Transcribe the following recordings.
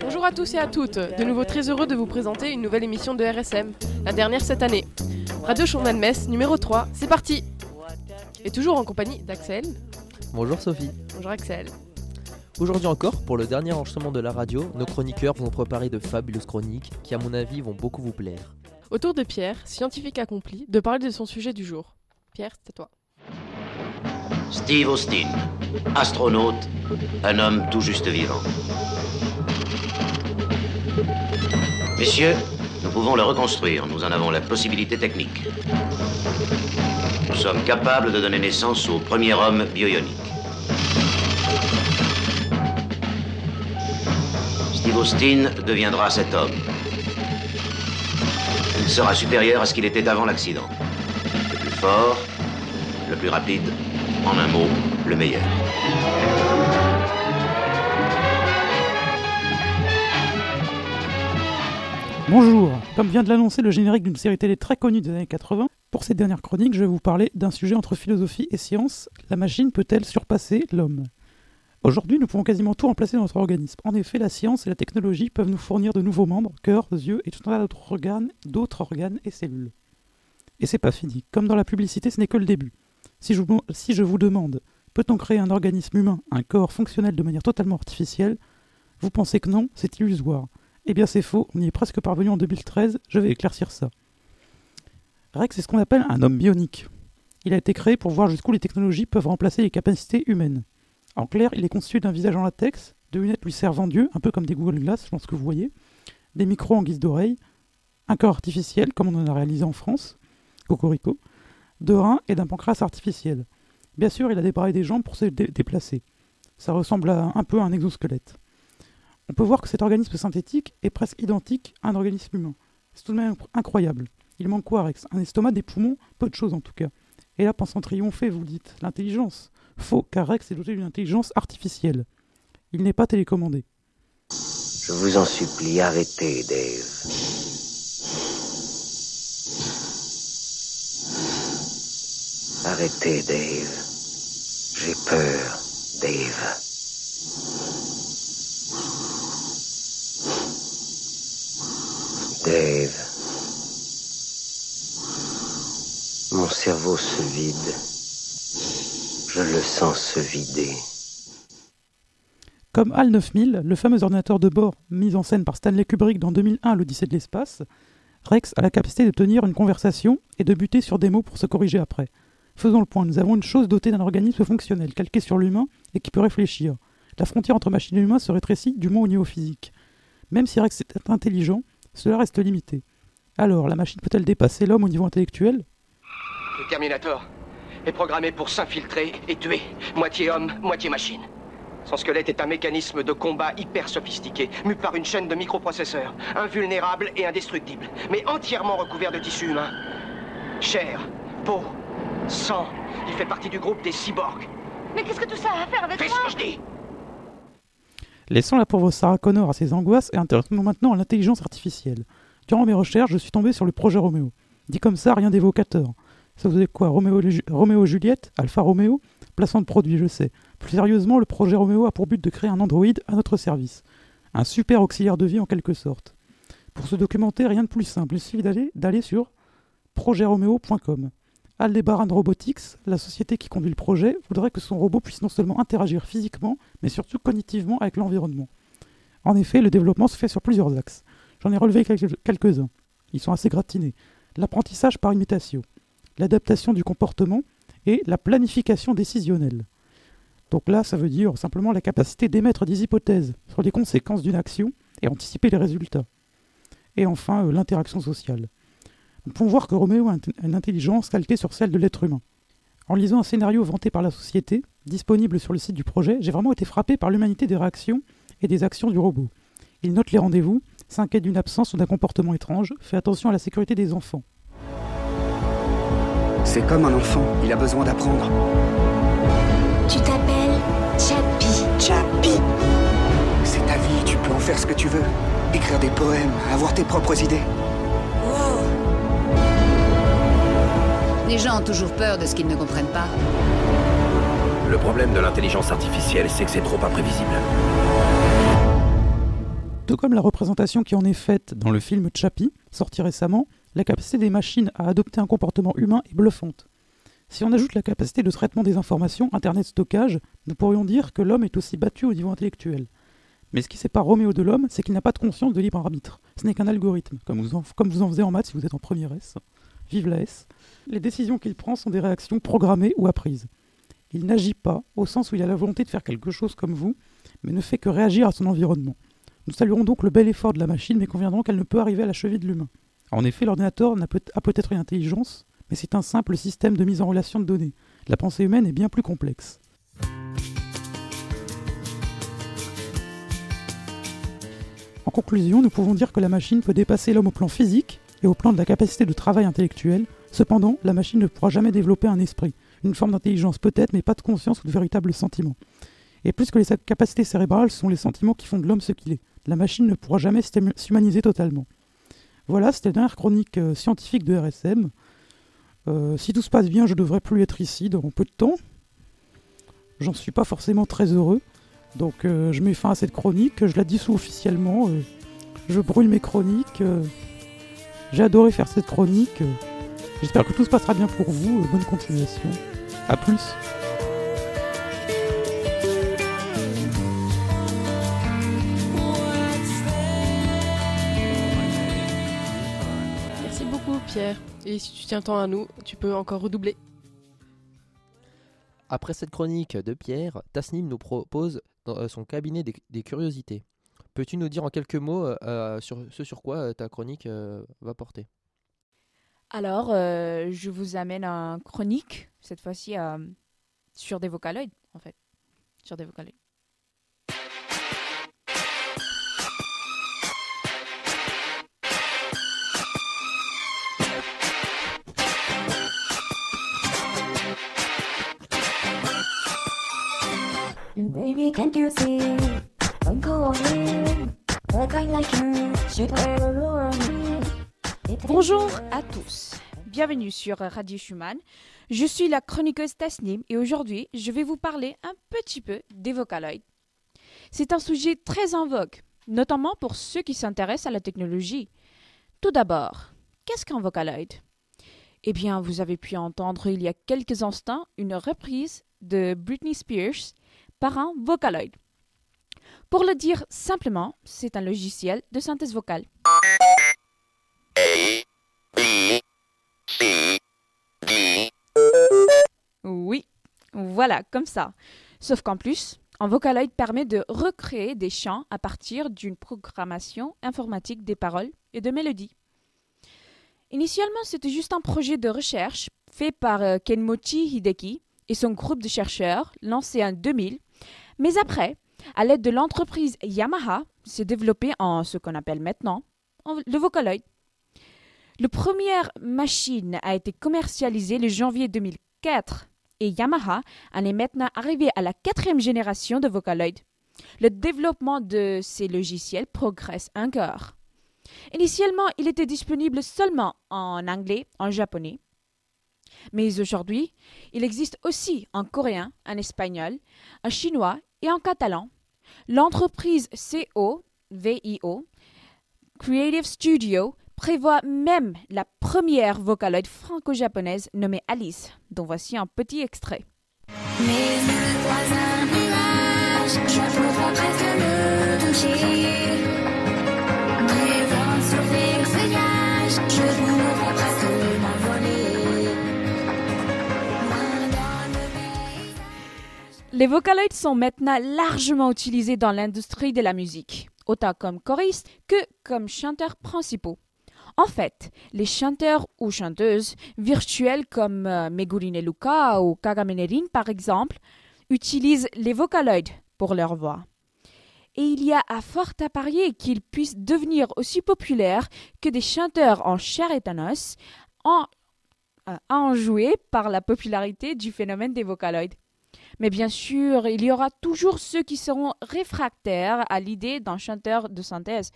Bonjour à tous et à toutes, de nouveau très heureux de vous présenter une nouvelle émission de RSM, la dernière cette année. Radio Journal Metz, numéro 3, c'est parti Et toujours en compagnie d'Axel. Bonjour Sophie. Bonjour Axel. Aujourd'hui encore, pour le dernier enregistrement de la radio, nos chroniqueurs vont préparer de fabuleuses chroniques qui, à mon avis, vont beaucoup vous plaire. Autour de Pierre, scientifique accompli, de parler de son sujet du jour. Pierre, c'est à toi. Steve Austin, astronaute, un homme tout juste vivant. Messieurs, nous pouvons le reconstruire, nous en avons la possibilité technique. Nous sommes capables de donner naissance au premier homme bioionique. Steve Austin deviendra cet homme. Il sera supérieur à ce qu'il était avant l'accident. Le plus fort, le plus rapide, en un mot, le meilleur. Bonjour, comme vient de l'annoncer le générique d'une série télé très connue des années 80, pour cette dernière chronique, je vais vous parler d'un sujet entre philosophie et science. La machine peut-elle surpasser l'homme? Aujourd'hui, nous pouvons quasiment tout remplacer dans notre organisme. En effet, la science et la technologie peuvent nous fournir de nouveaux membres, cœurs, yeux et tout un tas d'autres organes, d'autres organes et cellules. Et c'est pas fini. Comme dans la publicité, ce n'est que le début. Si je, vous, demande, peut-on créer un organisme humain, un corps fonctionnel de manière totalement artificielle? Vous pensez que non, c'est illusoire. Eh bien c'est faux, on y est presque parvenu en 2013, je vais éclaircir ça. Rex est ce qu'on appelle un homme bionique. Il a été créé pour voir jusqu'où les technologies peuvent remplacer les capacités humaines. En clair, il est constitué d'un visage en latex, de lunettes lui servant Dieu, un peu comme des Google Glass, je pense que vous voyez, des micros en guise d'oreille, un corps artificiel, comme on en a réalisé en France, Cocorico, de reins et d'un pancréas artificiel. Bien sûr, il a des des jambes pour se dé déplacer. Ça ressemble à, un peu à un exosquelette. On peut voir que cet organisme synthétique est presque identique à un organisme humain. C'est tout de même incroyable. Il manque quoi, Rex? Un estomac, des poumons? Peu de choses en tout cas. Et là, pensant triompher, vous dites l'intelligence. Faux, car Rex est doté d'une intelligence artificielle. Il n'est pas télécommandé. Je vous en supplie, arrêtez, Dave. Arrêtez, Dave. J'ai peur, Dave. Dave. Mon cerveau se vide. Je le sens se vider. Comme HAL 9000, le fameux ordinateur de bord mis en scène par Stanley Kubrick dans 2001 l'Odyssée de l'espace, Rex a la capacité de tenir une conversation et de buter sur des mots pour se corriger après. Faisons le point, nous avons une chose dotée d'un organisme fonctionnel, calqué sur l'humain et qui peut réfléchir. La frontière entre machine et humain se rétrécit du moins au niveau physique. Même si Rex est intelligent, cela reste limité. Alors, la machine peut-elle dépasser l'homme au niveau intellectuel? Le Terminator est programmé pour s'infiltrer et tuer, moitié homme, moitié machine. Son squelette est un mécanisme de combat hyper sophistiqué, mu par une chaîne de microprocesseurs, invulnérable et indestructible, mais entièrement recouvert de tissu humain. Chair, peau, sang, il fait partie du groupe des cyborgs. Mais qu'est-ce que tout ça a à faire avec Fais moi ce que je dis Laissons la pauvre Sarah Connor à ses angoisses et intéressons-nous maintenant à l'intelligence artificielle. Durant mes recherches, je suis tombé sur le projet Roméo. Dit comme ça, rien d'évocateur. Ça vous est quoi Roméo, Roméo Juliette Alpha Roméo? Placement de produit, je sais. Plus sérieusement, le projet Roméo a pour but de créer un androïde à notre service. Un super auxiliaire de vie en quelque sorte. Pour se documenter, rien de plus simple. Il suffit d'aller sur projetromeo.com. Aldebaran Robotics, la société qui conduit le projet, voudrait que son robot puisse non seulement interagir physiquement, mais surtout cognitivement avec l'environnement. En effet, le développement se fait sur plusieurs axes. J'en ai relevé quelques-uns. Ils sont assez gratinés. L'apprentissage par imitation, l'adaptation du comportement et la planification décisionnelle. Donc là, ça veut dire simplement la capacité d'émettre des hypothèses sur les conséquences d'une action et anticiper les résultats. Et enfin, euh, l'interaction sociale. Nous pouvons voir que Roméo a une intelligence calquée sur celle de l'être humain. En lisant un scénario vanté par la société, disponible sur le site du projet, j'ai vraiment été frappé par l'humanité des réactions et des actions du robot. Il note les rendez-vous, s'inquiète d'une absence ou d'un comportement étrange, fait attention à la sécurité des enfants. C'est comme un enfant, il a besoin d'apprendre. Tu t'appelles Chappie. Chappie C'est ta vie, tu peux en faire ce que tu veux. Écrire des poèmes, avoir tes propres idées. Les gens ont toujours peur de ce qu'ils ne comprennent pas. Le problème de l'intelligence artificielle, c'est que c'est trop imprévisible. Tout comme la représentation qui en est faite dans le film Chappie, sorti récemment, la capacité des machines à adopter un comportement humain est bluffante. Si on ajoute la capacité de traitement des informations, Internet stockage, nous pourrions dire que l'homme est aussi battu au niveau intellectuel. Mais ce qui sépare Roméo de l'homme, c'est qu'il n'a pas de conscience de libre arbitre. Ce n'est qu'un algorithme, comme vous, en, comme vous en faisiez en maths si vous êtes en première S. Vive la S. Les décisions qu'il prend sont des réactions programmées ou apprises. Il n'agit pas, au sens où il a la volonté de faire quelque chose comme vous, mais ne fait que réagir à son environnement. Nous saluerons donc le bel effort de la machine, mais conviendrons qu'elle ne peut arriver à la cheville de l'humain. En effet, l'ordinateur a peut-être une intelligence, mais c'est un simple système de mise en relation de données. La pensée humaine est bien plus complexe. En conclusion, nous pouvons dire que la machine peut dépasser l'homme au plan physique et au plan de la capacité de travail intellectuel. Cependant, la machine ne pourra jamais développer un esprit, une forme d'intelligence peut-être, mais pas de conscience ou de véritables sentiments. Et plus que les capacités cérébrales sont les sentiments qui font de l'homme ce qu'il est. La machine ne pourra jamais s'humaniser totalement. Voilà, c'était la dernière chronique euh, scientifique de RSM. Euh, si tout se passe bien, je devrais plus être ici dans peu de temps. J'en suis pas forcément très heureux. Donc euh, je mets fin à cette chronique, je la dissous officiellement. je brûle mes chroniques. J'ai adoré faire cette chronique. J'espère que tout se passera bien pour vous. bonne continuation. A plus. Pierre. Et si tu tiens tant à nous, tu peux encore redoubler. Après cette chronique de Pierre, Tasnim nous propose dans euh, son cabinet des, curiosités. Peux-tu nous dire en quelques mots euh, euh, sur ce sur quoi ta chronique va porter? Alors, je vous amène un chronique, cette fois-ci sur des vocaloïdes, en fait. Sur des vocaloïdes. Baby, can't you see? I'm calling. like you should Bonjour à tous. Bienvenue sur Radio Schumann. Je suis la chroniqueuse Tasnim et aujourd'hui, je vais vous parler un petit peu des vocaloïdes. C'est un sujet très en vogue, notamment pour ceux qui s'intéressent à la technologie. Tout d'abord, qu'est-ce qu'un vocaloïde Eh bien, vous avez pu entendre il y a quelques instants une reprise de Britney Spears par un Vocaloid. Pour le dire simplement, c'est un logiciel de synthèse vocale. Oui, voilà, comme ça. Sauf qu'en plus, un Vocaloid permet de recréer des chants à partir d'une programmation informatique des paroles et de mélodies. Initialement, c'était juste un projet de recherche fait par euh, Kenmochi Hideki et son groupe de chercheurs lancé en 2000 mais après, à l'aide de l'entreprise Yamaha, s'est développé en ce qu'on appelle maintenant le Vocaloid. La première machine a été commercialisée le janvier 2004 et Yamaha en est maintenant arrivé à la quatrième génération de Vocaloid. Le développement de ces logiciels progresse encore. Initialement, il était disponible seulement en anglais, en japonais. Mais aujourd'hui, il existe aussi en coréen, en espagnol, en chinois et en catalan. L'entreprise CO, VIO, Creative Studio, prévoit même la première vocaloid franco-japonaise nommée Alice, dont voici un petit extrait. Les vocaloids sont maintenant largement utilisés dans l'industrie de la musique, autant comme choristes que comme chanteurs principaux. En fait, les chanteurs ou chanteuses virtuels comme euh, Megurine Luka ou Kagamenerin par exemple utilisent les vocaloids pour leur voix. Et il y a à fort à parier qu'ils puissent devenir aussi populaires que des chanteurs en chair et en os, en, euh, par la popularité du phénomène des vocaloids. Mais bien sûr, il y aura toujours ceux qui seront réfractaires à l'idée d'un chanteur de synthèse.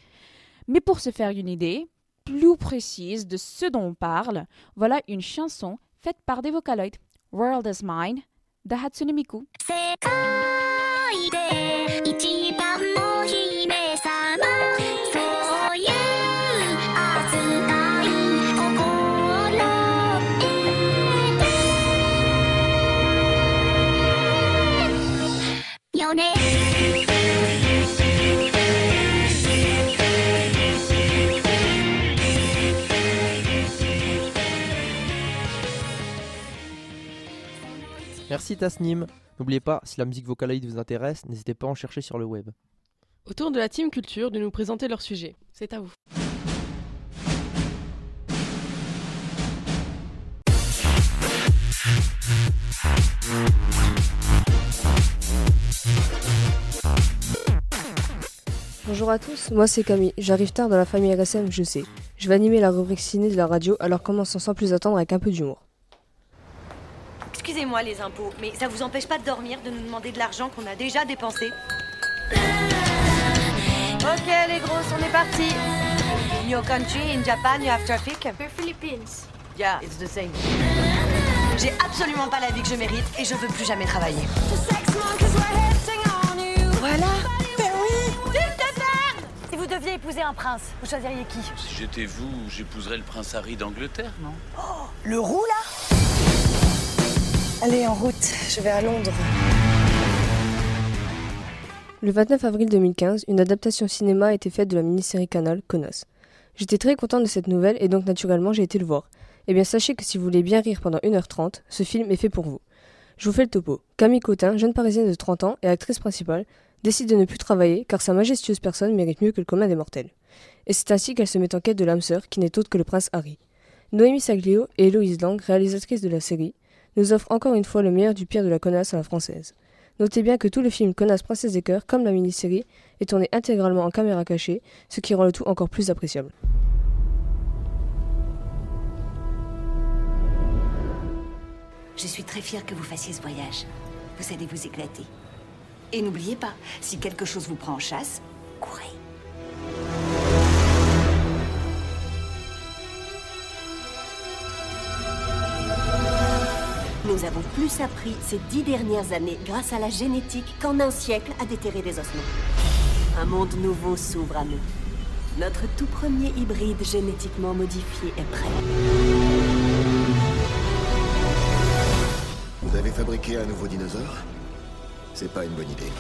Mais pour se faire une idée plus précise de ce dont on parle, voilà une chanson faite par des Vocaloids. World is Mine de Hatsune Miku. Merci Tasnim. N'oubliez pas, si la musique Vocaloid vous intéresse, n'hésitez pas à en chercher sur le web. Autour de la team culture de nous présenter leur sujet. C'est à vous. Bonjour à tous, moi c'est Camille. J'arrive tard dans la famille RSM, je sais. Je vais animer la rubrique ciné de la radio, alors commençons sans plus attendre avec un peu d'humour. Excusez-moi les impôts, mais ça vous empêche pas de dormir, de nous demander de l'argent qu'on a déjà dépensé. Ok les grosses, on est parti. In your country, in Japan, you have traffic. We're Philippines. Yeah, it's the same. J'ai absolument pas la vie que je mérite et je veux plus jamais travailler. Voilà. Ben oui. Si vous deviez épouser un prince, vous choisiriez qui? Si j'étais vous, j'épouserais le prince Harry d'Angleterre, non? Le roux là? Allez, en route, je vais à Londres. Le 29 avril 2015, une adaptation cinéma a été faite de la mini-série Canal, Connasse. J'étais très contente de cette nouvelle et donc naturellement j'ai été le voir. Eh bien sachez que si vous voulez bien rire pendant 1h30, ce film est fait pour vous. Je vous fais le topo. Camille Cotin, jeune parisienne de 30 ans et actrice principale, décide de ne plus travailler car sa majestueuse personne mérite mieux que le commun des mortels. Et c'est ainsi qu'elle se met en quête de l'âme sœur qui n'est autre que le prince Harry. Noémie Saglio et Héloïse Lang, réalisatrices de la série, nous offrent encore une fois le meilleur du pire de la connasse à la française. Notez bien que tout le film Connasse Princesse des Cœurs, comme la mini-série, est tourné intégralement en caméra cachée, ce qui rend le tout encore plus appréciable. Je suis très fière que vous fassiez ce voyage. Vous allez vous éclater. Et n'oubliez pas, si quelque chose vous prend en chasse, courez. Nous avons plus appris ces dix dernières années grâce à la génétique qu'en un siècle à déterrer des ossements. Un monde nouveau s'ouvre à nous. Notre tout premier hybride génétiquement modifié est prêt. Vous avez fabriqué un nouveau dinosaure? C'est pas une bonne idée.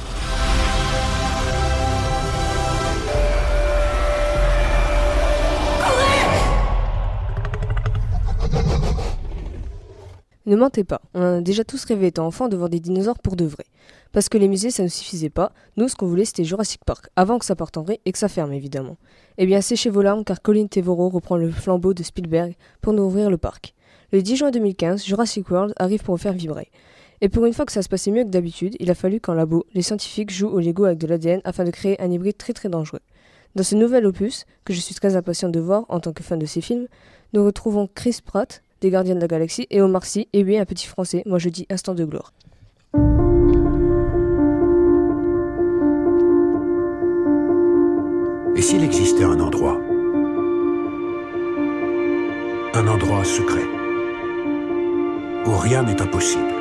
Ne mentez pas, on a déjà tous rêvé étant enfant de voir des dinosaures pour de vrai. Parce que les musées ça ne suffisait pas, nous ce qu'on voulait c'était Jurassic Park, avant que ça parte en vrai et que ça ferme évidemment. Eh bien séchez vos larmes car Colin Trevorrow reprend le flambeau de Spielberg pour nous ouvrir le parc. Le 10 juin 2015, Jurassic World arrive pour vous faire vibrer. Et pour une fois que ça se passait mieux que d'habitude, il a fallu qu'en labo, les scientifiques jouent au Lego avec de l'ADN afin de créer un hybride très très dangereux. Dans ce nouvel opus, que je suis très impatient de voir en tant que fan de ces films, nous retrouvons Chris Pratt, des Gardiens de la Galaxie, et Omar Sy, et oui, un petit français, moi je dis instant de gloire. Et s'il existait un endroit? Un endroit secret où rien n'est impossible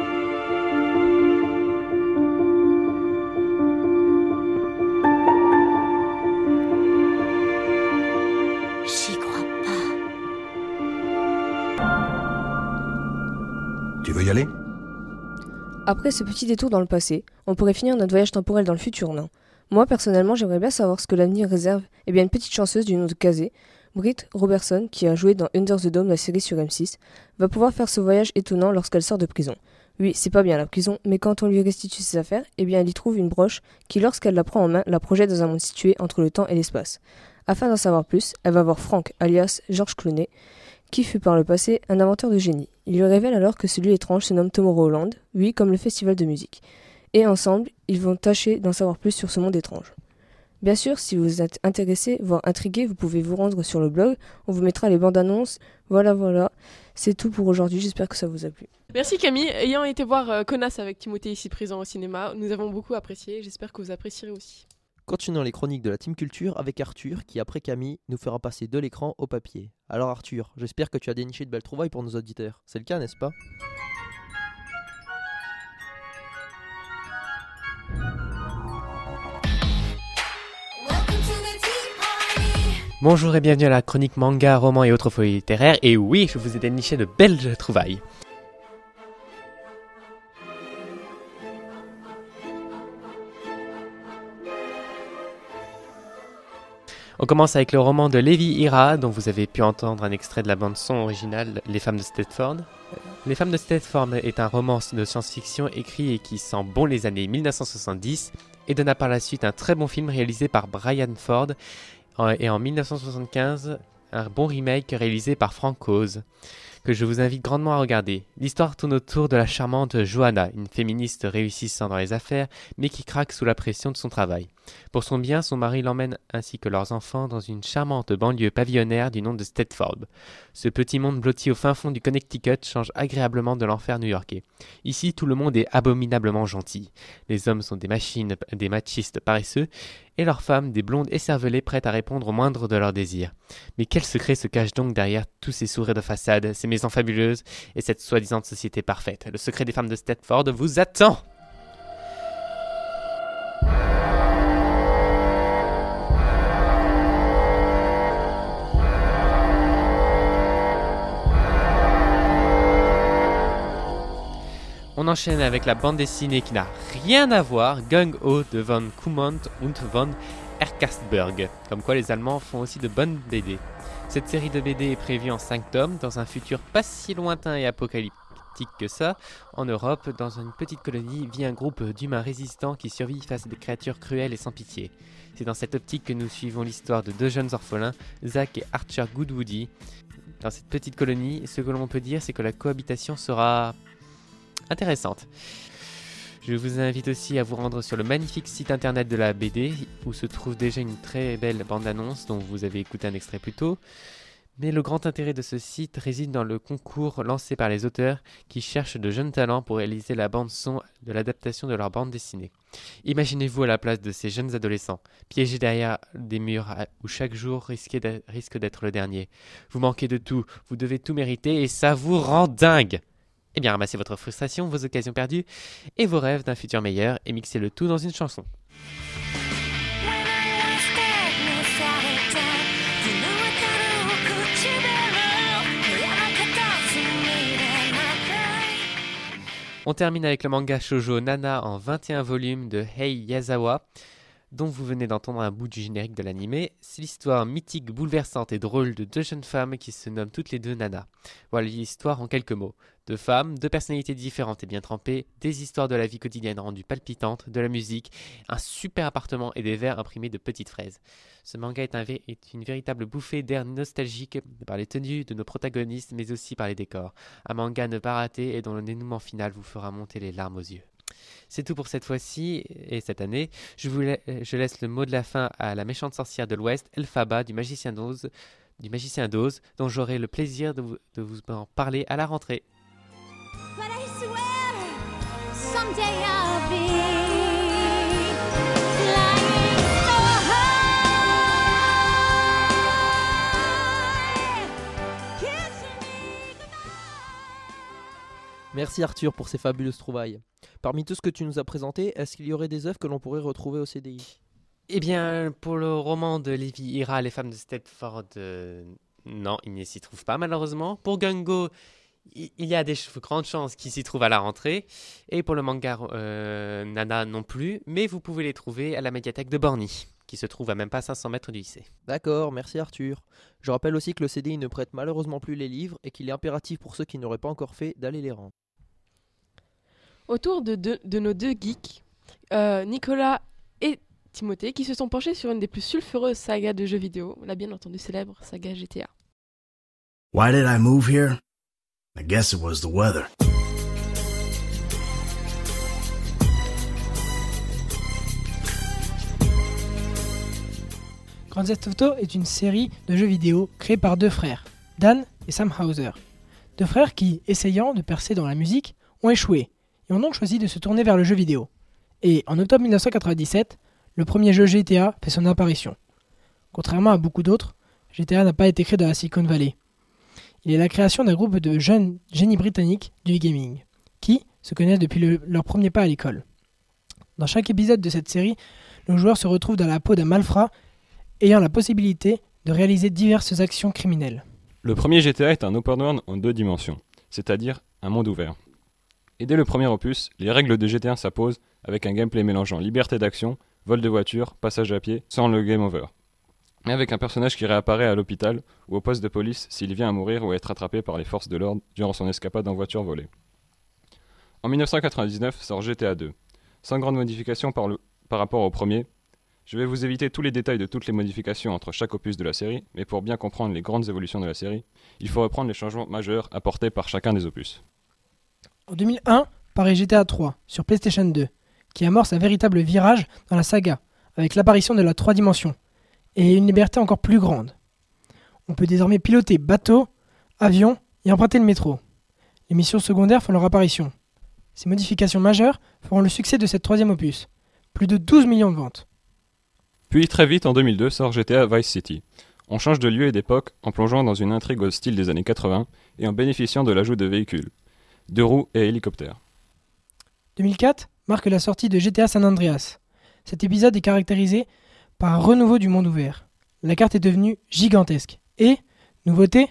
Après ce petit détour dans le passé, on pourrait finir notre voyage temporel dans le futur, non? Moi, personnellement, j'aimerais bien savoir ce que l'avenir réserve. Eh bien, une petite chanceuse du nom de Kazé, Britt Robertson, qui a joué dans Under the Dome, la série sur M6, va pouvoir faire ce voyage étonnant lorsqu'elle sort de prison. Oui, c'est pas bien la prison, mais quand on lui restitue ses affaires, eh bien, elle y trouve une broche qui, lorsqu'elle la prend en main, la projette dans un monde situé entre le temps et l'espace. Afin d'en savoir plus, elle va voir Frank, alias George Clooney, qui fut par le passé un inventeur de génie. Il lui révèle alors que celui étrange se nomme Tomorrowland, oui, comme le festival de musique. Et ensemble, ils vont tâcher d'en savoir plus sur ce monde étrange. Bien sûr, si vous êtes intéressé, voire intrigué, vous pouvez vous rendre sur le blog, on vous mettra les bandes annonces. Voilà, voilà. C'est tout pour aujourd'hui, j'espère que ça vous a plu. Merci Camille. Ayant été voir euh, Connasse avec Timothée ici présent au cinéma, nous avons beaucoup apprécié. J'espère que vous apprécierez aussi. Continuons les chroniques de la Team Culture avec Arthur qui, après Camille, nous fera passer de l'écran au papier. Alors Arthur, j'espère que tu as déniché de belles trouvailles pour nos auditeurs. C'est le cas, n'est-ce pas? Bonjour et bienvenue à la chronique manga, roman et autres folies littéraires. Et oui, je vous ai déniché de belles trouvailles. On commence avec le roman de Levi Ira, dont vous avez pu entendre un extrait de la bande-son originale Les femmes de Stedford. Les femmes de Stedford est un roman de science-fiction écrit et qui sent bon les années 1970 et donna par la suite un très bon film réalisé par Brian Ford et en 1975 un bon remake réalisé par Frank Oz que je vous invite grandement à regarder. L'histoire tourne autour de la charmante Johanna, une féministe réussissant dans les affaires, mais qui craque sous la pression de son travail. Pour son bien, son mari l'emmène ainsi que leurs enfants dans une charmante banlieue pavillonnaire du nom de Stedford. Ce petit monde blotti au fin fond du Connecticut change agréablement de l'enfer new-yorkais. Ici, tout le monde est abominablement gentil. Les hommes sont des machines, des machistes paresseux, et leurs femmes des blondes écervelées prêtes à répondre au moindre de leurs désirs. Mais quel secret se cache donc derrière tous ces sourires de façade, ces maisons fabuleuses et cette soi-disant société parfaite Le secret des femmes de Stedford vous attend On enchaîne avec la bande dessinée qui n'a rien à voir, Gung Ho de von Kumont und von Erkastberg. Comme quoi les Allemands font aussi de bonnes BD. Cette série de BD est prévue en 5 tomes dans un futur pas si lointain et apocalyptique que ça. En Europe, dans une petite colonie, vit un groupe d'humains résistants qui survivent face à des créatures cruelles et sans pitié. C'est dans cette optique que nous suivons l'histoire de deux jeunes orphelins, Zach et Archer Goodwoody. Dans cette petite colonie, ce que l'on peut dire, c'est que la cohabitation sera intéressante. Je vous invite aussi à vous rendre sur le magnifique site internet de la BD où se trouve déjà une très belle bande-annonce dont vous avez écouté un extrait plus tôt. Mais le grand intérêt de ce site réside dans le concours lancé par les auteurs qui cherchent de jeunes talents pour réaliser la bande-son de l'adaptation de leur bande dessinée. Imaginez-vous à la place de ces jeunes adolescents, piégés derrière des murs où chaque jour risque d'être le dernier. Vous manquez de tout, vous devez tout mériter et ça vous rend dingue eh bien, ramassez votre frustration, vos occasions perdues et vos rêves d'un futur meilleur et mixez le tout dans une chanson. On termine avec le manga shoujo Nana en 21 volumes de Hei Yazawa, dont vous venez d'entendre un bout du générique de l'animé. C'est l'histoire mythique, bouleversante et drôle de deux jeunes femmes qui se nomment toutes les deux Nana. Voilà l'histoire en quelques mots. Deux femmes, deux personnalités différentes et bien trempées, des histoires de la vie quotidienne rendues palpitantes, de la musique, un super appartement et des verres imprimés de petites fraises. Ce manga est, un une véritable bouffée d'air nostalgique par les tenues de nos protagonistes, mais aussi par les décors. Un manga ne pas rater et dont le dénouement final vous fera monter les larmes aux yeux. C'est tout pour cette fois-ci et cette année. Je, laisse le mot de la fin à la méchante sorcière de l'Ouest, Elphaba, du magicien d'Oz, du magicien d'Oz, dont j'aurai le plaisir de vous en parler à la rentrée. Merci Arthur pour ces fabuleuses trouvailles. Parmi tout ce que tu nous as présenté, est-ce qu'il y aurait des œuvres que l'on pourrait retrouver au CDI Eh bien, pour le roman de Lévi Ira, Les femmes de Stepford, euh, non, il ne s'y trouve pas malheureusement. Pour Gungo, il y a des grandes chances qu'il s'y trouve à la rentrée. Et pour le manga euh, Nana non plus, mais vous pouvez les trouver à la médiathèque de Borny, qui se trouve à même pas 500 mètres du lycée. D'accord, merci Arthur. Je rappelle aussi que le CDI ne prête malheureusement plus les livres et qu'il est impératif pour ceux qui n'auraient pas encore fait d'aller les rendre. Autour de, deux- de nos deux geeks, euh, Nicolas et Timothée, qui se sont penchés sur une des plus sulfureuses sagas de jeux vidéo, la bien entendu célèbre saga GTA. Why did I move here? I guess it was the weather. Grand Theft Auto est une série de jeux vidéo créée par deux frères, Dan et Sam Hauser. Deux frères qui, essayant de percer dans la musique, ont échoué et ont donc choisi de se tourner vers le jeu vidéo. Et en octobre 1997, le premier jeu GTA fait son apparition. Contrairement à beaucoup d'autres, GTA n'a pas été créé dans la Silicon Valley. Il est la création d'un groupe de jeunes génies britanniques du gaming, qui se connaissent depuis le- leur premier pas à l'école. Dans chaque épisode de cette série, le joueur se retrouve dans la peau d'un malfrat ayant la possibilité de réaliser diverses actions criminelles. Le premier GTA est un open world en deux dimensions, c'est-à-dire un monde ouvert. Et dès le premier opus, les règles de GTA s'imposent avec un gameplay mélangeant liberté d'action, vol de voiture, passage à pied, sans le game over. Mais avec un personnage qui réapparaît à l'hôpital ou au poste de police s'il vient à mourir ou à être attrapé par les forces de l'ordre durant son escapade en voiture volée. En 1999 sort GTA 2. Sans grande modification par, rapport au premier, je vais vous éviter tous les détails de toutes les modifications entre chaque opus de la série, mais pour bien comprendre les grandes évolutions de la série, il faut reprendre les changements majeurs apportés par chacun des opus. En 2001, paraît GTA 3 sur PlayStation 2, qui amorce un véritable virage dans la saga, avec l'apparition de la 3 dimensions, et une liberté encore plus grande. On peut désormais piloter bateau, avion et emprunter le métro. Les missions secondaires font leur apparition. Ces modifications majeures feront le succès de cette troisième opus. Plus de 12 millions de ventes. Puis très vite en 2002 sort GTA Vice City. On change de lieu et d'époque en plongeant dans une intrigue au style des années 80 et en bénéficiant de l'ajout de véhicules, de roues et hélicoptères. 2004 marque la sortie de GTA San Andreas. Cet épisode est caractérisé par un renouveau du monde ouvert. La carte est devenue gigantesque. Et, nouveauté,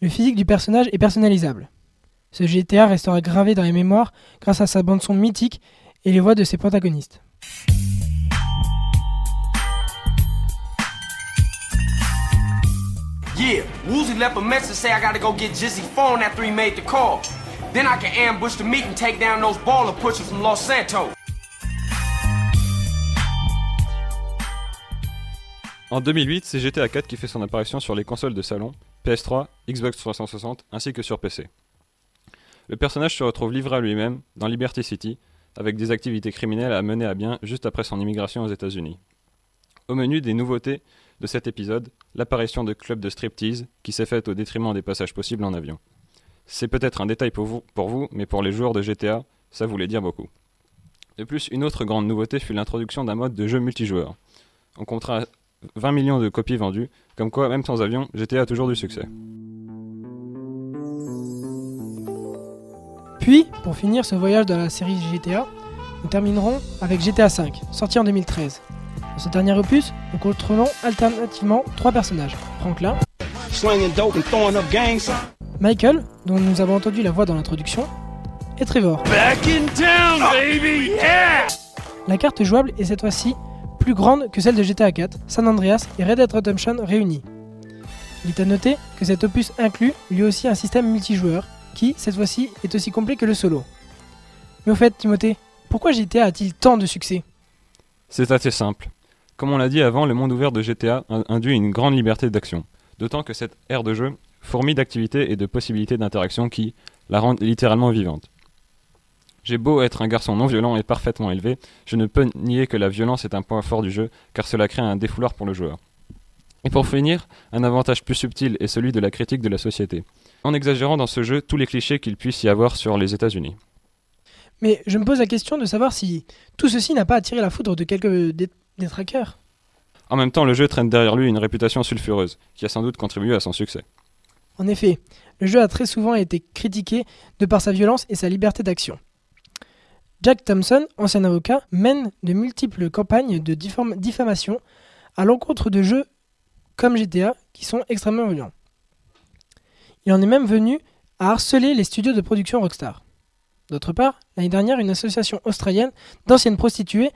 le physique du personnage est personnalisable. Ce GTA restera gravé dans les mémoires grâce à sa bande-son mythique et les voix de ses protagonistes. Yeah, Woozy left a message say I gotta go get phone after he made the call. Then I can ambush the and take down those baller pushers from Los Santos. En 2008, c'est GTA 4 qui fait son apparition sur les consoles de salon, PS3, Xbox 360 ainsi que sur PC. Le personnage se retrouve livré à lui-même dans Liberty City, avec des activités criminelles à mener à bien juste après son immigration aux États-Unis. Au menu des nouveautés de cet épisode, l'apparition de clubs de striptease qui s'est faite au détriment des passages possibles en avion. C'est peut-être un détail pour vous, mais pour les joueurs de GTA, ça voulait dire beaucoup. De plus, une autre grande nouveauté fut l'introduction d'un mode de jeu multijoueur. On 20 millions de copies vendues, comme quoi, même sans avion, GTA a toujours du succès. Puis, pour finir ce voyage dans la série GTA, nous terminerons avec GTA V, sorti en 2013. Dans ce dernier opus, nous contrôlons alternativement trois personnages. Franklin, Slinging dope and throwing up gang signs. Michael, dont nous avons entendu la voix dans l'introduction, et Trevor. Back in town, baby! Yeah! La carte jouable est cette fois-ci plus grande que celle de GTA 4, San Andreas et Red Dead Redemption réunis. Il est à noter que cet opus inclut lui aussi un système multijoueur qui, cette fois-ci, est aussi complet que le solo. Mais au fait, Timothée, pourquoi GTA a-t-il tant de succès? C'est assez simple. Comme on l'a dit avant, le monde ouvert de GTA in- induit une grande liberté d'action. D'autant que cette ère de jeu fourmille d'activités et de possibilités d'interaction qui la rendent littéralement vivante. J'ai beau être un garçon non violent et parfaitement élevé, je ne peux nier que la violence est un point fort du jeu, car cela crée un défouloir pour le joueur. Et pour finir, un avantage plus subtil est celui de la critique de la société, en exagérant dans ce jeu tous les clichés qu'il puisse y avoir sur les États-Unis. Mais je me pose la question de savoir si tout ceci n'a pas attiré la foudre de quelques dé- détraqueurs. En même temps, le jeu traîne derrière lui une réputation sulfureuse, qui a sans doute contribué à son succès. En effet, le jeu a très souvent été critiqué de par sa violence et sa liberté d'action. Jack Thompson, ancien avocat, mène de multiples campagnes de diffam- diffamation à l'encontre de jeux comme GTA qui sont extrêmement violents. Il en est même venu à harceler les studios de production Rockstar. D'autre part, l'année dernière, une association australienne d'anciennes prostituées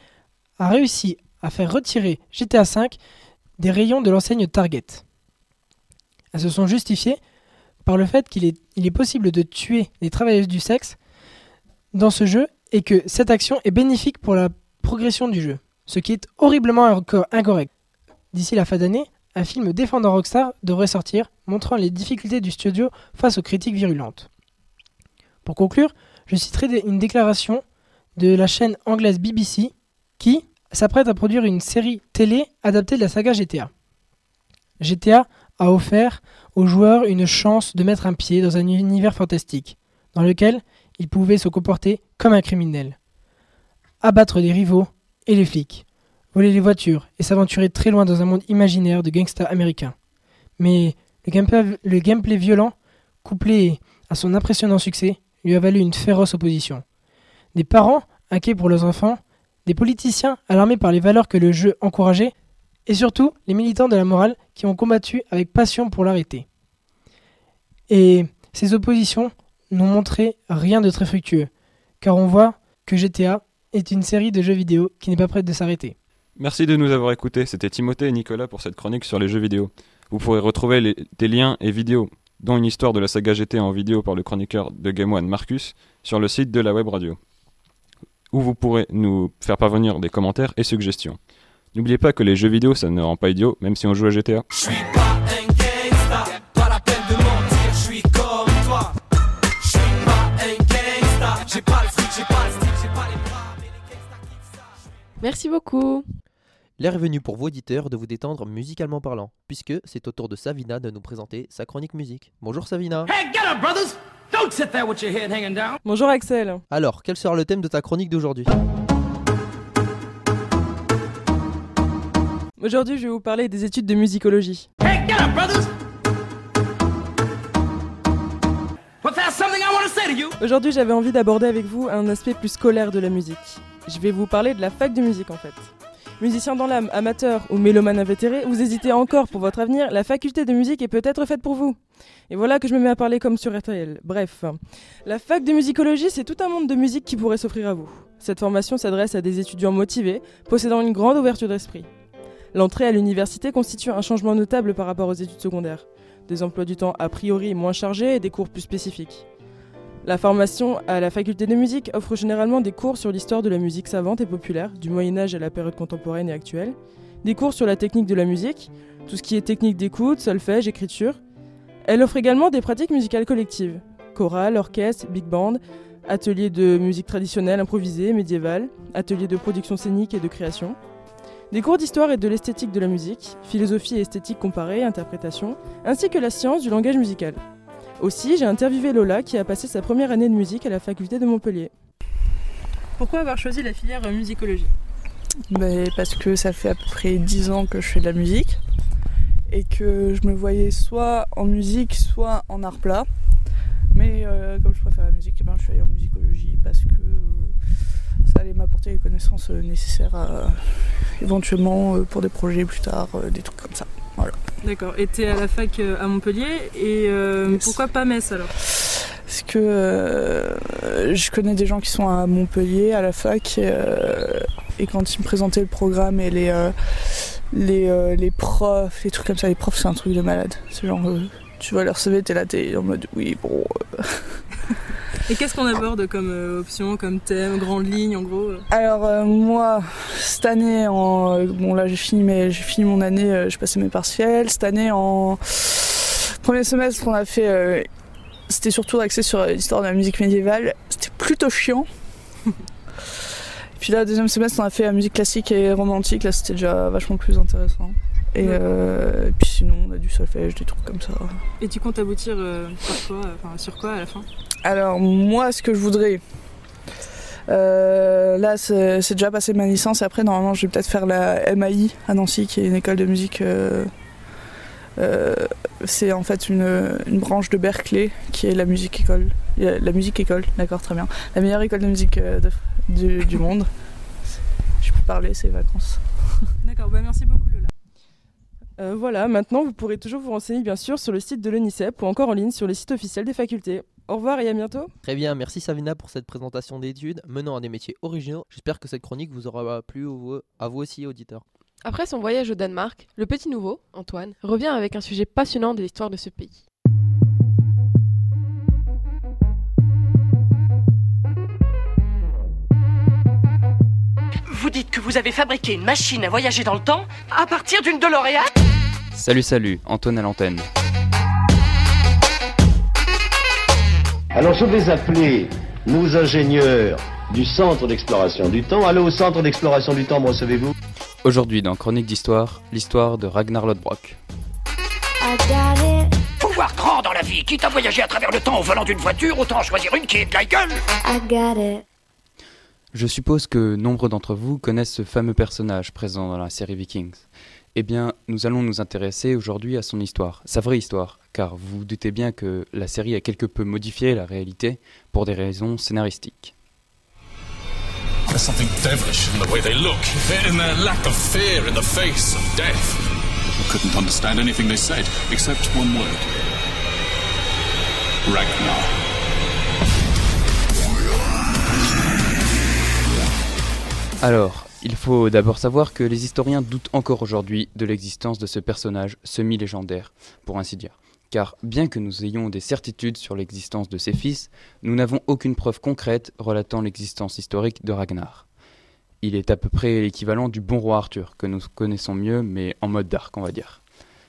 a réussi à faire retirer GTA V des rayons de l'enseigne Target. Elles se sont justifiées par le fait qu'il est, il est possible de tuer les travailleuses du sexe dans ce jeu et que cette action est bénéfique pour la progression du jeu, ce qui est horriblement inco- incorrect. D'ici la fin d'année, un film défendant Rockstar devrait sortir, montrant les difficultés du studio face aux critiques virulentes. Pour conclure, je citerai une déclaration de la chaîne anglaise BBC qui s'apprête à produire une série télé adaptée de la saga GTA. GTA a offert aux joueurs une chance de mettre un pied dans un univers fantastique, dans lequel ils pouvaient se comporter comme un criminel, abattre les rivaux et les flics, voler les voitures et s'aventurer très loin dans un monde imaginaire de gangsters américains. Mais le gameplay, le gameplay violent, couplé à son impressionnant succès, lui a valu une féroce opposition. Des parents inquiets pour leurs enfants, des politiciens alarmés par les valeurs que le jeu encourageait, et surtout les militants de la morale qui ont combattu avec passion pour l'arrêter. Et ces oppositions n'ont montré rien de très fructueux, car on voit que GTA est une série de jeux vidéo qui n'est pas prête de s'arrêter. Merci de nous avoir écoutés. C'était Timothée et Nicolas pour cette chronique sur les jeux vidéo. Vous pourrez retrouver les- des liens et vidéos, dont une histoire de la saga GT en vidéo par le chroniqueur de Game One Marcus, sur le site de la web radio, où vous pourrez nous faire parvenir des commentaires et suggestions. N'oubliez pas que les jeux vidéo, ça ne rend pas idiot, même si on joue à GTA. Merci beaucoup. L'heure est venue pour vous auditeurs de vous détendre musicalement parlant, puisque c'est au tour de Savina de nous présenter sa chronique musique. Bonjour Savina. Hey, get up, brothers! Don't sit there with your head hanging down. Bonjour Axel. Alors, quel sera le thème de ta chronique d'aujourd'hui? Aujourd'hui, je vais vous parler des études de musicologie. Hey, get up, brothers! Aujourd'hui, j'avais envie d'aborder avec vous un aspect plus scolaire de la musique. Je vais vous parler de la fac de musique en fait. Musicien dans l'âme, amateur ou mélomane invétéré, vous hésitez encore pour votre avenir, la faculté de musique est peut-être faite pour vous. Et voilà que je me mets à parler comme sur RTL. Bref, la fac de musicologie, c'est tout un monde de musique qui pourrait s'offrir à vous. Cette formation s'adresse à des étudiants motivés, possédant une grande ouverture d'esprit. L'entrée à l'université constitue un changement notable par rapport aux études secondaires. Des emplois du temps a priori moins chargés et des cours plus spécifiques. La formation à la faculté de musique offre généralement des cours sur l'histoire de la musique savante et populaire, du Moyen Âge à la période contemporaine et actuelle, des cours sur la technique de la musique, tout ce qui est technique d'écoute, solfège, écriture. Elle offre également des pratiques musicales collectives, chorale, orchestre, big band, ateliers de musique traditionnelle, improvisée, médiévale, ateliers de production scénique et de création. Des cours d'histoire et de l'esthétique de la musique, philosophie et esthétique comparée, interprétation, ainsi que la science du langage musical. Aussi, j'ai interviewé Lola qui a passé sa première année de musique à la faculté de Montpellier. Pourquoi avoir choisi la filière musicologie? Ben, parce que ça fait à peu près 10 ans que je fais de la musique et que je me voyais soit en musique, soit en art plat. Mais euh, comme je préfère la musique, eh ben, je suis allée en musicologie parce que euh, ça allait m'apporter les connaissances euh, nécessaires à- éventuellement euh, pour des projets plus tard, euh, des trucs comme ça. Voilà. D'accord, et à la fac euh, à Montpellier, et euh, pourquoi pas Metz alors? Parce que euh, je connais des gens qui sont à Montpellier, à la fac, et, euh, et quand ils me présentaient le programme et les, euh, les, les profs, les trucs comme ça, les profs c'est un truc de malade. C'est genre, tu vas leur CV, t'es là, t'es en mode oui, bon. Et qu'est-ce qu'on aborde comme euh, option, comme thème, grande ligne en gros euh Alors euh, moi, cette année, en, bon là j'ai fini, mes- j'ai fini mon année, euh, j'ai passé mes partiels. Cette année, en premier semestre, on a fait, euh, c'était surtout axé sur l'histoire de la musique médiévale. C'était plutôt chiant. Puis là, deuxième semestre, on a fait la musique classique et romantique. Là, c'était déjà vachement plus intéressant. Et, Ouais. euh, et puis sinon, on a du solfège, des trucs comme ça. Et tu comptes aboutir euh, par quoi, euh, enfin, sur quoi à la fin? Alors moi, ce que je voudrais, euh, là c'est déjà passé ma licence après normalement je vais peut-être faire la MAI à Nancy qui est une école de musique. c'est en fait une, une branche de Berkeley qui est la musique école. La la musique école, d'accord, très bien. La meilleure école de musique de- du, du monde. Je peux parler, c'est vacances. D'accord, bah merci beaucoup Lola. Euh, voilà, maintenant vous pourrez toujours vous renseigner bien sûr sur le site de l'ONICEP ou encore en ligne sur le site officiel des facultés. Au revoir et à bientôt. Très bien, merci Savina pour cette présentation d'études menant à des métiers originaux. J'espère que cette chronique vous aura plu à vous aussi, auditeurs. Après son voyage au Danemark, le petit nouveau, Antoine, revient avec un sujet passionnant de l'histoire de ce pays. Vous dites que vous avez fabriqué une machine à voyager dans le temps à partir d'une DeLorean Salut, salut, Antoine à l'antenne. Alors je vais appeler nos ingénieurs du centre d'exploration du temps. Allô au centre d'exploration du temps, me recevez-vous? Aujourd'hui, dans Chronique d'Histoire, l'histoire de Ragnar Lodbrok. Faut voir grand dans la vie. Quitte à voyager à travers le temps au volant d'une voiture, autant choisir une qui est de la gueule. Je suppose que nombre d'entre vous connaissent ce fameux personnage présent dans la série Vikings. Eh bien, nous allons nous intéresser aujourd'hui à son histoire, sa vraie histoire, car vous doutez bien que la série a quelque peu modifié la réalité pour des raisons scénaristiques. Ragnar. Alors, il faut d'abord savoir que les historiens doutent encore aujourd'hui de l'existence de ce personnage semi-légendaire, pour ainsi dire. Car bien que nous ayons des certitudes sur l'existence de ses fils, nous n'avons aucune preuve concrète relatant l'existence historique de Ragnar. Il est à peu près l'équivalent du bon roi Arthur, que nous connaissons mieux, mais en mode dark, on va dire.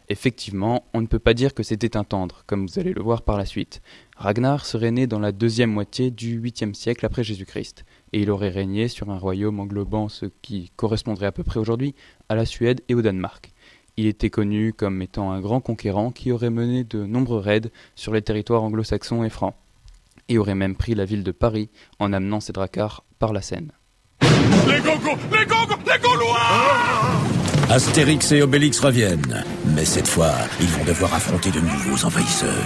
Effectivement, on ne peut pas dire que c'était un tendre, comme vous allez le voir par la suite. Ragnar serait né dans la deuxième moitié du 8e siècle après Jésus-Christ, et il aurait régné sur un royaume englobant ce qui correspondrait à peu près aujourd'hui à la Suède et au Danemark. Il était connu comme étant un grand conquérant qui aurait mené de nombreux raids sur les territoires anglo-saxons et francs, et aurait même pris la ville de Paris en amenant ses dracars par la Seine. Les gogos Les gogos Les Gaulois Astérix et Obélix reviennent, mais cette fois, ils vont devoir affronter de nouveaux envahisseurs.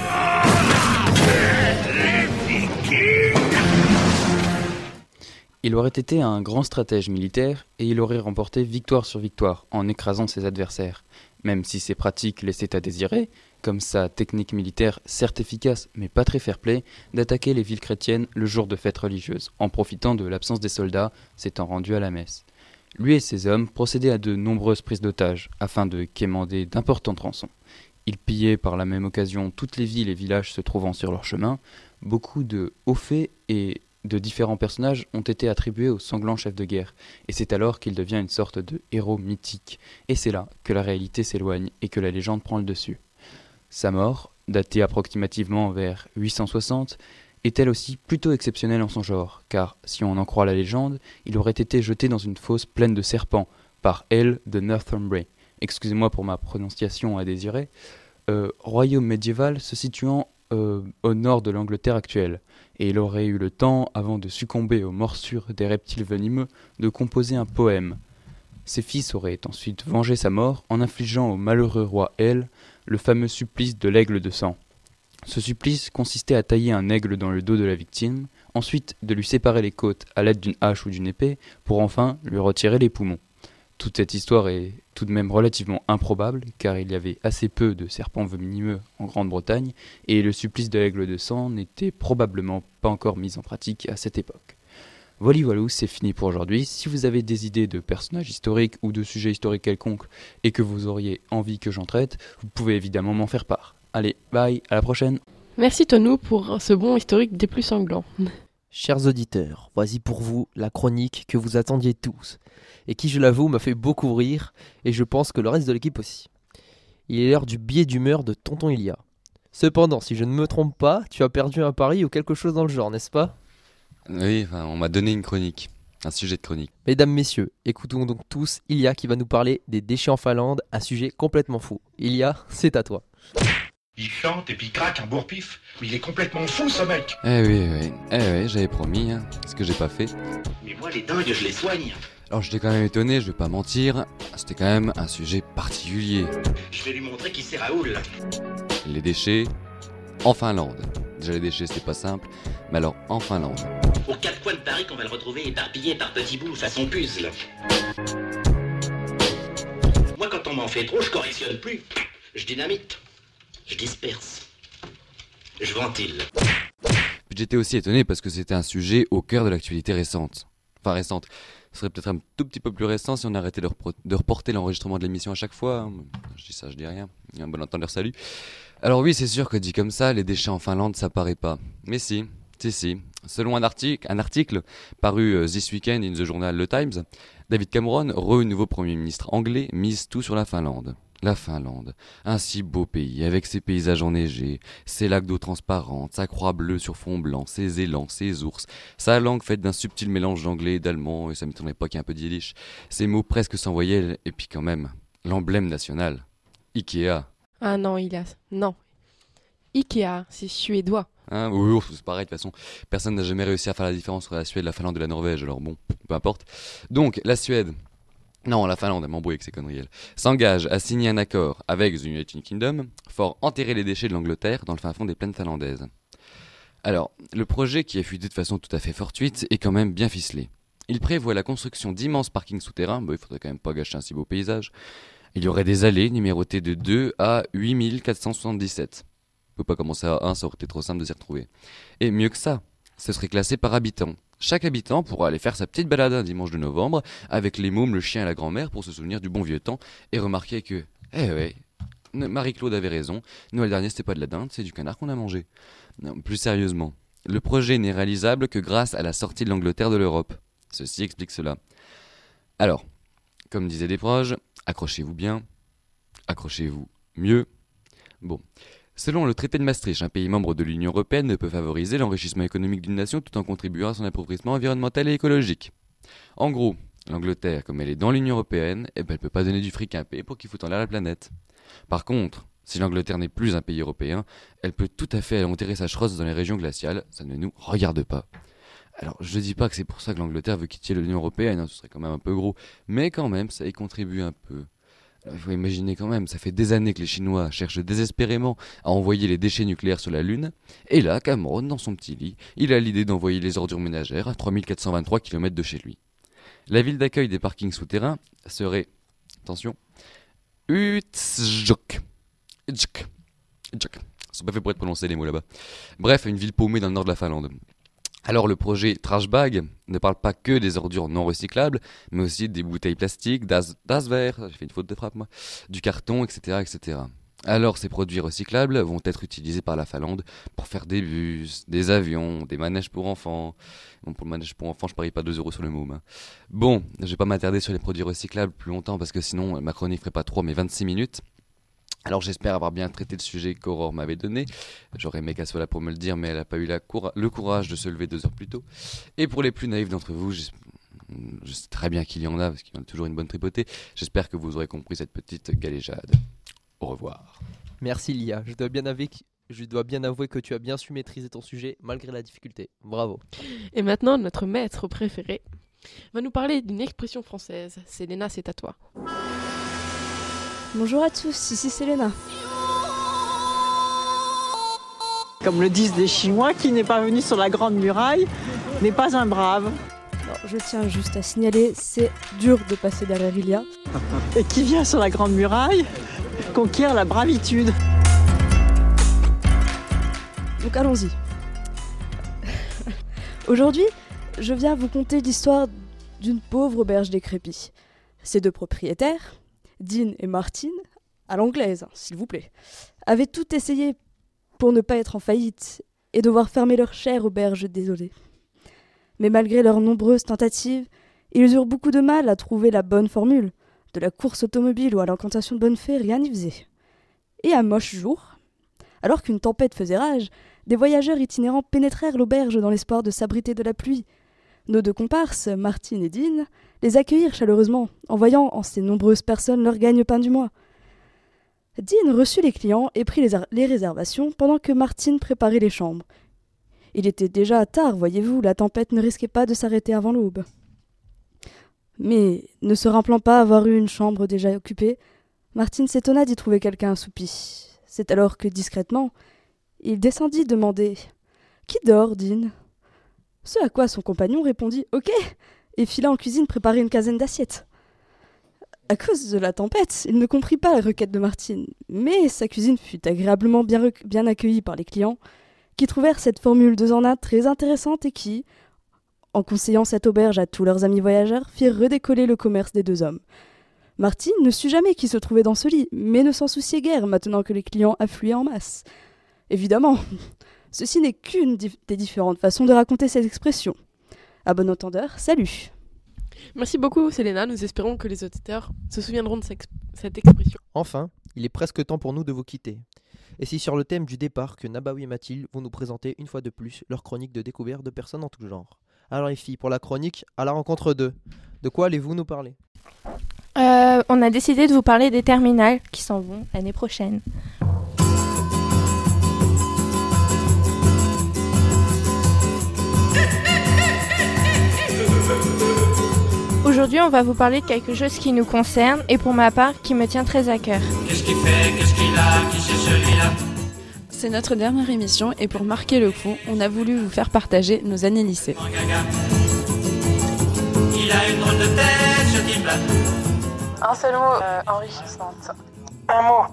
Il aurait été un grand stratège militaire et il aurait remporté victoire sur victoire en écrasant ses adversaires, même si ses pratiques laissaient à désirer, comme sa technique militaire certes efficace mais pas très fair-play, d'attaquer les villes chrétiennes le jour de fêtes religieuses, en profitant de l'absence des soldats s'étant rendus à la messe. Lui et ses hommes procédaient à de nombreuses prises d'otages, afin de quémander d'importantes rançons. Ils pillaient par la même occasion toutes les villes et villages se trouvant sur leur chemin. Beaucoup de hauts faits et de différents personnages ont été attribués au sanglant chef de guerre, et c'est alors qu'il devient une sorte de héros mythique, et c'est là que la réalité s'éloigne et que la légende prend le dessus. Sa mort, datée approximativement vers 860, est elle aussi plutôt exceptionnelle en son genre, car si on en croit la légende, il aurait été jeté dans une fosse pleine de serpents par Elle de Northumbria, excusez-moi pour ma prononciation à désirer, euh, royaume médiéval se situant euh, au nord de l'Angleterre actuelle, et il aurait eu le temps, avant de succomber aux morsures des reptiles venimeux, de composer un poème. Ses fils auraient ensuite vengé sa mort en infligeant au malheureux roi El le fameux supplice de l'aigle de sang. Ce supplice consistait à tailler un aigle dans le dos de la victime, ensuite de lui séparer les côtes à l'aide d'une hache ou d'une épée, pour enfin lui retirer les poumons. Toute cette histoire est tout de même relativement improbable, car il y avait assez peu de serpents venimeux en Grande-Bretagne, et le supplice de l'aigle de sang n'était probablement pas encore mis en pratique à cette époque. Voilà, voilà, c'est fini pour aujourd'hui. Si vous avez des idées de personnages historiques ou de sujets historiques quelconques et que vous auriez envie que j'en traite, vous pouvez évidemment m'en faire part. Allez, bye, à la prochaine. Merci Tonou pour ce bon historique des plus sanglants. Chers auditeurs, voici pour vous la chronique que vous attendiez tous, et qui, je l'avoue, m'a fait beaucoup rire, et je pense que le reste de l'équipe aussi. Il est l'heure du biais d'humeur de Tonton Ilia. Cependant, si je ne me trompe pas, tu as perdu un pari ou quelque chose dans le genre, n'est-ce pas? Oui, enfin, on m'a donné une chronique, un sujet de chronique. Mesdames, messieurs, écoutons donc tous Ilia qui va nous parler des déchets en Finlande, un sujet complètement fou. Ilia, c'est à toi. Il chante et puis il craque un bourre-pif. Mais il est complètement fou ce mec Eh oui, oui, eh oui, j'avais promis, hein, ce que j'ai pas fait. Mais moi les dingues je les soigne. Alors j'étais quand même étonné, je vais pas mentir, c'était quand même un sujet particulier. Je vais lui montrer qui c'est Raoul. Les déchets en Finlande. Déjà les déchets c'est pas simple, mais alors en Finlande. Aux quatre coins de Paris qu'on va le retrouver éparpillé par petits bouts façon puzzle. Moi quand on m'en fait trop, je correctionne plus. Je dynamite. Je disperse. Je ventile. J'étais aussi étonné parce que c'était un sujet au cœur de l'actualité récente. Enfin récente. Ce serait peut-être un tout petit peu plus récent si on arrêtait de, reporter l'enregistrement de l'émission à chaque fois. hein. Je dis ça, je dis rien. Un bon entendeur, salut. Alors oui, c'est sûr que dit comme ça, les déchets en Finlande, ça paraît pas. Mais si, si, si. Selon un article, un article paru euh, This Weekend in the Journal The Times, David Cameron, re-nouveau Premier ministre anglais, mise tout sur la Finlande. La Finlande, un si beau pays, avec ses paysages enneigés, ses lacs d'eau transparente, sa croix bleue sur fond blanc, ses élans, ses ours, sa langue faite d'un subtil mélange d'anglais et d'allemand, et ça m'étonnerait pas qu'il y ait un peu de yiddish, ses mots presque sans voyelles, et puis quand même, l'emblème national, Ikea. Ah non, il a. Non. Ikea, c'est suédois. Hein, oui, c'est pareil, de toute façon, personne n'a jamais réussi à faire la différence entre la Suède, la Finlande et la Norvège, alors bon, peu importe. Donc, la Suède, non, la Finlande, elle m'embrouille avec ses conneries, s'engage à signer un accord avec The United Kingdom pour enterrer les déchets de l'Angleterre dans le fin fond des plaines finlandaises. Alors, le projet qui a fuité de façon tout à fait fortuite est quand même bien ficelé. Il prévoit la construction d'immenses parkings souterrains, bah, il faudrait quand même pas gâcher un si beau paysage. Il y aurait des allées numérotées de 2 à 8477. On peut pas commencer à 1, ça aurait été trop simple de s'y retrouver. Et mieux que ça, ce serait classé par habitant. Chaque habitant pourra aller faire sa petite balade un dimanche de novembre avec les mômes, le chien et la grand-mère pour se souvenir du bon vieux temps et remarquer que, eh ouais, Marie-Claude avait raison, Noël dernier c'était pas de la dinde, c'est du canard qu'on a mangé. Plus sérieusement, le projet n'est réalisable que grâce à la sortie de l'Angleterre de l'Europe. Ceci explique cela. Alors, comme disaient des proches, accrochez-vous bien, accrochez-vous mieux. Bon. Selon le traité de Maastricht, un pays membre de l'Union européenne ne peut favoriser l'enrichissement économique d'une nation tout en contribuant à son appauvrissement environnemental et écologique. En gros, l'Angleterre, comme elle est dans l'Union européenne, eh ben, elle peut pas donner du fric à un pays pour qu'il foute en l'air la planète. Par contre, si l'Angleterre n'est plus un pays européen, elle peut tout à fait enterrer sa chrosse dans les régions glaciales, ça ne nous regarde pas. Alors, je dis pas que c'est pour ça que l'Angleterre veut quitter l'Union européenne, hein, ce serait quand même un peu gros, mais quand même, ça y contribue un peu. Il faut imaginer quand même, ça fait des années que les Chinois cherchent désespérément à envoyer les déchets nucléaires sur la Lune, et là, Cameron, dans son petit lit, il a l'idée d'envoyer les ordures ménagères à 3423 km de chez lui. La ville d'accueil des parkings souterrains serait, attention, Utsjok. Utsjok. Utsjok. Ils sont pas faits pour être prononcés les mots là-bas. Bref, une ville paumée dans le nord de la Finlande. Alors le projet Trash Bag ne parle pas que des ordures non recyclables, mais aussi des bouteilles plastiques, das, verre, j'ai fait une faute de frappe moi, du carton, etc., etc. Alors ces produits recyclables vont être utilisés par la Finlande pour faire des bus, des avions, des manèges pour enfants. Bon, pour le manège pour enfants, je parie pas 2 euros sur le môme. hein. Bon, je vais pas m'attarder sur les produits recyclables plus longtemps parce que sinon ma chronique ferait pas 3 mais 26 minutes. Alors j'espère avoir bien traité le sujet qu'Aurore m'avait donné. J'aurais aimé qu'elle soit là pour me le dire, mais elle n'a pas eu la le courage de se lever deux heures plus tôt. Et pour les plus naïfs d'entre vous, je sais très bien qu'il y en a, parce qu'il y en a toujours une bonne tripotée. J'espère que vous aurez compris cette petite galéjade. Au revoir. Merci Lia, je dois bien avouer que, je dois bien avouer que tu as bien su maîtriser ton sujet malgré la difficulté. Bravo. Et maintenant, notre maître préféré va nous parler d'une expression française. Selena, c'est à toi. Bonjour à tous, ici Selena. Comme le disent les Chinois, qui n'est pas venu sur la Grande Muraille n'est pas un brave. Alors, je tiens juste à signaler, c'est dur de passer derrière Ilia. Et qui vient sur la Grande Muraille conquiert la bravitude. Donc allons-y. Aujourd'hui, je viens vous conter l'histoire d'une pauvre auberge décrépie. Ses deux propriétaires, Dean et Martin, à l'anglaise, hein, s'il vous plaît, avaient tout essayé pour ne pas être en faillite et devoir fermer leur chère auberge désolée. Mais malgré leurs nombreuses tentatives, ils eurent beaucoup de mal à trouver la bonne formule. De la course automobile ou à l'incantation de bonne fée, rien n'y faisait. Et un moche jour, alors qu'une tempête faisait rage, des voyageurs itinérants pénétrèrent l'auberge dans l'espoir de s'abriter de la pluie. Nos deux comparses, Martine et Dean, les accueillirent chaleureusement, en voyant en ces nombreuses personnes leur gagne-pain du mois. Dean reçut les clients et prit les, réservations pendant que Martine préparait les chambres. Il était déjà tard, voyez-vous, la tempête ne risquait pas de s'arrêter avant l'aube. Mais, ne se rappelant pas avoir eu une chambre déjà occupée, Martine s'étonna d'y trouver quelqu'un assoupi. C'est alors que, discrètement, il descendit demander Qui dort, Dean? Ce à quoi son compagnon répondit Ok et fila en cuisine préparer une quinzaine d'assiettes. À cause de la tempête, il ne comprit pas la requête de Martine, mais sa cuisine fut agréablement bien, bien accueillie par les clients, qui trouvèrent cette formule deux en un très intéressante et qui, en conseillant cette auberge à tous leurs amis voyageurs, firent redécoller le commerce des deux hommes. Martine ne sut jamais qui se trouvait dans ce lit, mais ne s'en souciait guère maintenant que les clients affluaient en masse. Évidemment, ceci n'est qu'une des différentes façons de raconter cette expression. À bon entendeur, salut Merci beaucoup, Selena. Nous espérons que les auditeurs se souviendront de cette cette expression. Enfin, il est presque temps pour nous de vous quitter. Et c'est sur le thème du départ que Nabawi et Mathilde vont nous présenter une fois de plus leur chronique de découverte de personnes en tout genre. Alors les filles, pour la chronique, à la rencontre d'eux, de quoi allez-vous nous parler? Euh, on a décidé de vous parler des terminales qui s'en vont l'année prochaine. Aujourd'hui, on va vous parler de quelque chose qui nous concerne et pour ma part, qui me tient très à cœur. Qu'est-ce qu'il fait? Qu'est-ce qu'il a? Qui c'est celui-là? C'est notre dernière émission et pour marquer le coup, on a voulu vous faire partager nos années lycée. il a une drôle de tête, je dis bla. Un seul mot, euh, enrichissante. Un mot,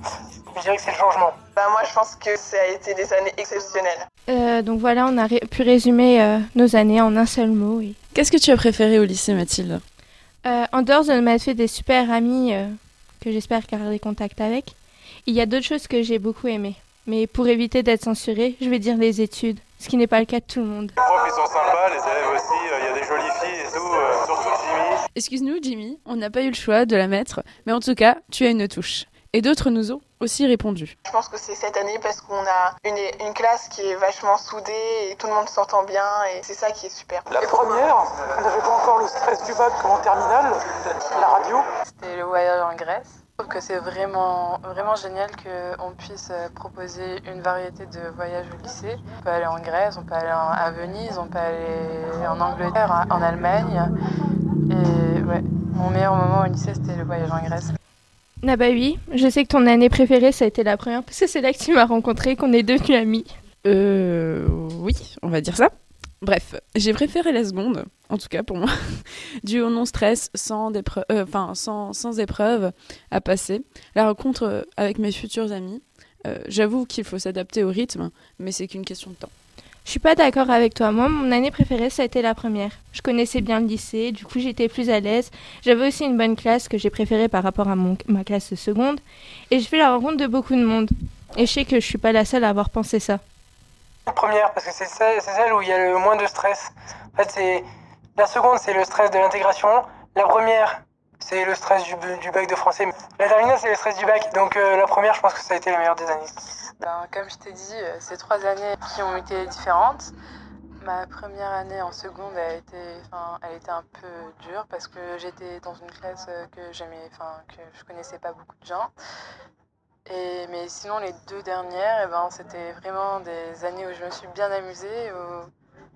je dirais que c'est le changement. Bah moi je pense que ça a été des années exceptionnelles. Euh, donc voilà, on a ré- pu résumer euh, nos années en un seul mot. et- Qu'est-ce que tu as préféré au lycée Mathilde? Euh, en dehors de m'être fait des super amis euh, que j'espère garder contact avec, il y a d'autres choses que j'ai beaucoup aimées. Mais pour éviter d'être censurée, je vais dire les études, ce qui n'est pas le cas de tout le monde. Les profs ils sont sympas, les élèves aussi, il y a des jolies filles et tout, euh, surtout Jimmy. Excuse-nous Jimmy, on n'a pas eu le choix de la mettre, mais en tout cas tu as une touche. Et d'autres nous ont aussi répondu. Je pense que c'est cette année parce qu'on a une, une classe qui est vachement soudée et tout le monde s'entend bien et c'est ça qui est super. La première, on n'avait pas encore le stress du bac comme en terminale, la radio. C'était le voyage en Grèce. Je trouve que c'est vraiment, vraiment génial qu'on puisse proposer une variété de voyages au lycée. On peut aller en Grèce, on peut aller à Venise, on peut aller en Angleterre, en Allemagne. Et ouais, mon meilleur moment au lycée, c'était le voyage en Grèce. Ah bah oui, je sais que ton année préférée, ça a été la première, parce que c'est là que tu m'as rencontré, qu'on est devenus amis. Euh, oui, on va dire ça. Bref, j'ai préféré la seconde, en tout cas pour moi, dû au non-stress, sans, euh, sans, sans épreuve à passer. La rencontre euh, avec mes futurs amis, euh, j'avoue qu'il faut s'adapter au rythme, mais c'est qu'une question de temps. Je suis pas d'accord avec toi. Moi, mon année préférée, ça a été la première. Je connaissais bien le lycée, du coup, j'étais plus à l'aise. J'avais aussi une bonne classe que j'ai préférée par rapport à mon, ma classe de seconde. Et je fais la rencontre de beaucoup de monde. Et je sais que je suis pas la seule à avoir pensé ça. La première, parce que c'est celle, celle où il y a le moins de stress. En fait, c'est la seconde, c'est le stress de l'intégration. La première, c'est le stress du, bac de français. La terminale, c'est le stress du bac. Donc euh, la première, je pense que ça a été la meilleure des années. Ben, comme je t'ai dit, euh, ces trois années qui ont été différentes. Ma première année en seconde a été, enfin, elle était un peu dure parce que j'étais dans une classe euh, que j'aimais, enfin, que je connaissais pas beaucoup de gens. Mais sinon, les deux dernières, eh ben, c'était vraiment des années où je me suis bien amusée,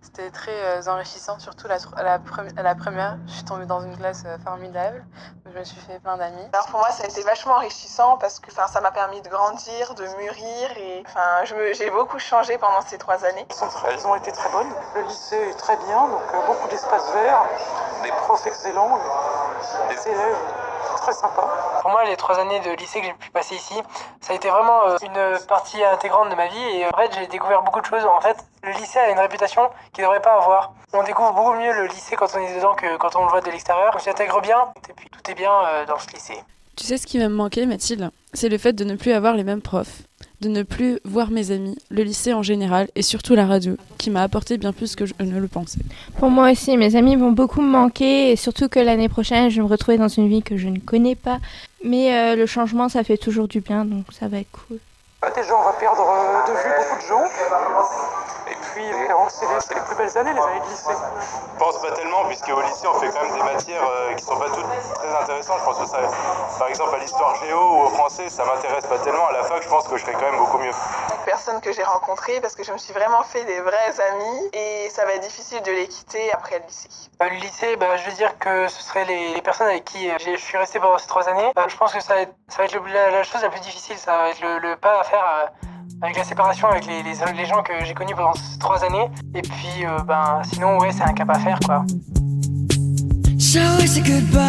c'était très euh, enrichissant, surtout la, la, pre- la première. Je suis tombée dans une classe euh, formidable, je me suis fait plein d'amis. Alors pour moi ça a été vachement enrichissant parce que enfin, ça m'a permis de grandir, de mûrir et enfin, je me- j'ai beaucoup changé pendant ces trois années. Elles ont été très bonnes. Le lycée est très bien, donc euh, beaucoup d'espaces verts, des profs excellents, des élèves très sympas. Pour moi, les trois années de lycée que j'ai pu passer ici, ça a été vraiment euh, une partie intégrante de ma vie. Et euh, en fait, j'ai découvert beaucoup de choses. En fait, le lycée a une réputation qu'il ne devrait pas avoir. On découvre beaucoup mieux le lycée quand on est dedans que quand on le voit de l'extérieur. On s'y bien, et puis tout est bien euh, dans ce lycée. Tu sais ce qui va me manquer, Mathilde? C'est le fait de ne plus avoir les mêmes profs, de ne plus voir mes amis, le lycée en général et surtout la radio, qui m'a apporté bien plus que je ne le pensais. Pour moi aussi, mes amis vont beaucoup me manquer et surtout que l'année prochaine, je vais me retrouver dans une vie que je ne connais pas. Mais euh, le changement, ça fait toujours du bien, donc ça va être cool. Déjà, on va perdre euh, de vue beaucoup de gens. Puis, c'est les, c'est les plus belles années, les années de lycée. Je pense pas tellement, puisqu'au lycée on fait quand même des matières euh, qui sont pas toutes très intéressantes. Je pense que ça, par exemple à l'histoire géo ou au français, ça m'intéresse pas tellement. À la fac, je pense que je serais quand même beaucoup mieux. Personnes que j'ai rencontrées parce que je me suis vraiment fait des vrais amis et ça va être difficile de les quitter après le lycée. Euh, le lycée, bah, je veux dire que ce seraient les, les personnes avec qui euh, je suis resté pendant ces trois années. Euh, je pense que ça va être, ça va être le- la, la chose la plus difficile, ça va être le, le pas à faire euh, avec la séparation avec les, les, les gens que j'ai connus pendant ces trois années. Et puis, euh, ben, sinon, ouais, c'est un cap à faire, quoi. So it's a goodbye.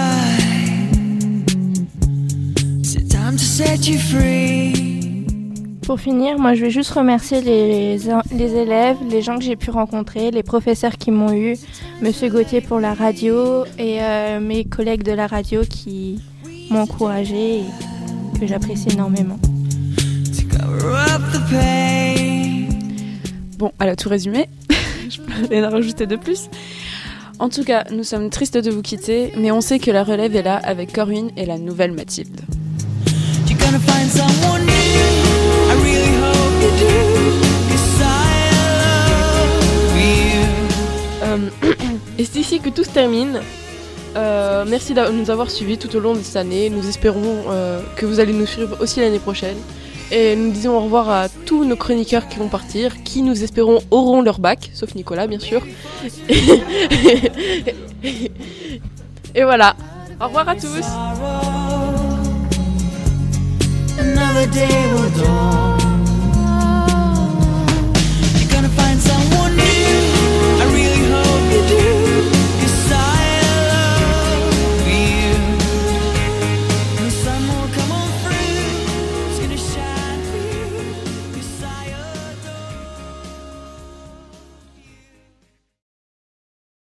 It's time to set you free. Pour finir, moi je vais juste remercier les, les élèves, les gens que j'ai pu rencontrer, les professeurs qui m'ont eu, Monsieur Gauthier pour la radio et euh, mes collègues de la radio qui m'ont encouragé et que j'apprécie énormément. Bon, elle a tout résumé. je peux rien rajouter de plus. En tout cas, nous sommes tristes de vous quitter, mais on sait que la relève est là avec Corwin et la nouvelle Mathilde. Euh, et c'est ici que tout se termine. Euh, merci de nous avoir suivis tout au long de cette année. Nous espérons euh, que vous allez nous suivre aussi l'année prochaine. Et nous disons au revoir à tous nos chroniqueurs qui vont partir, qui nous espérons auront leur bac, sauf Nicolas bien sûr. Et voilà. Au revoir à tous.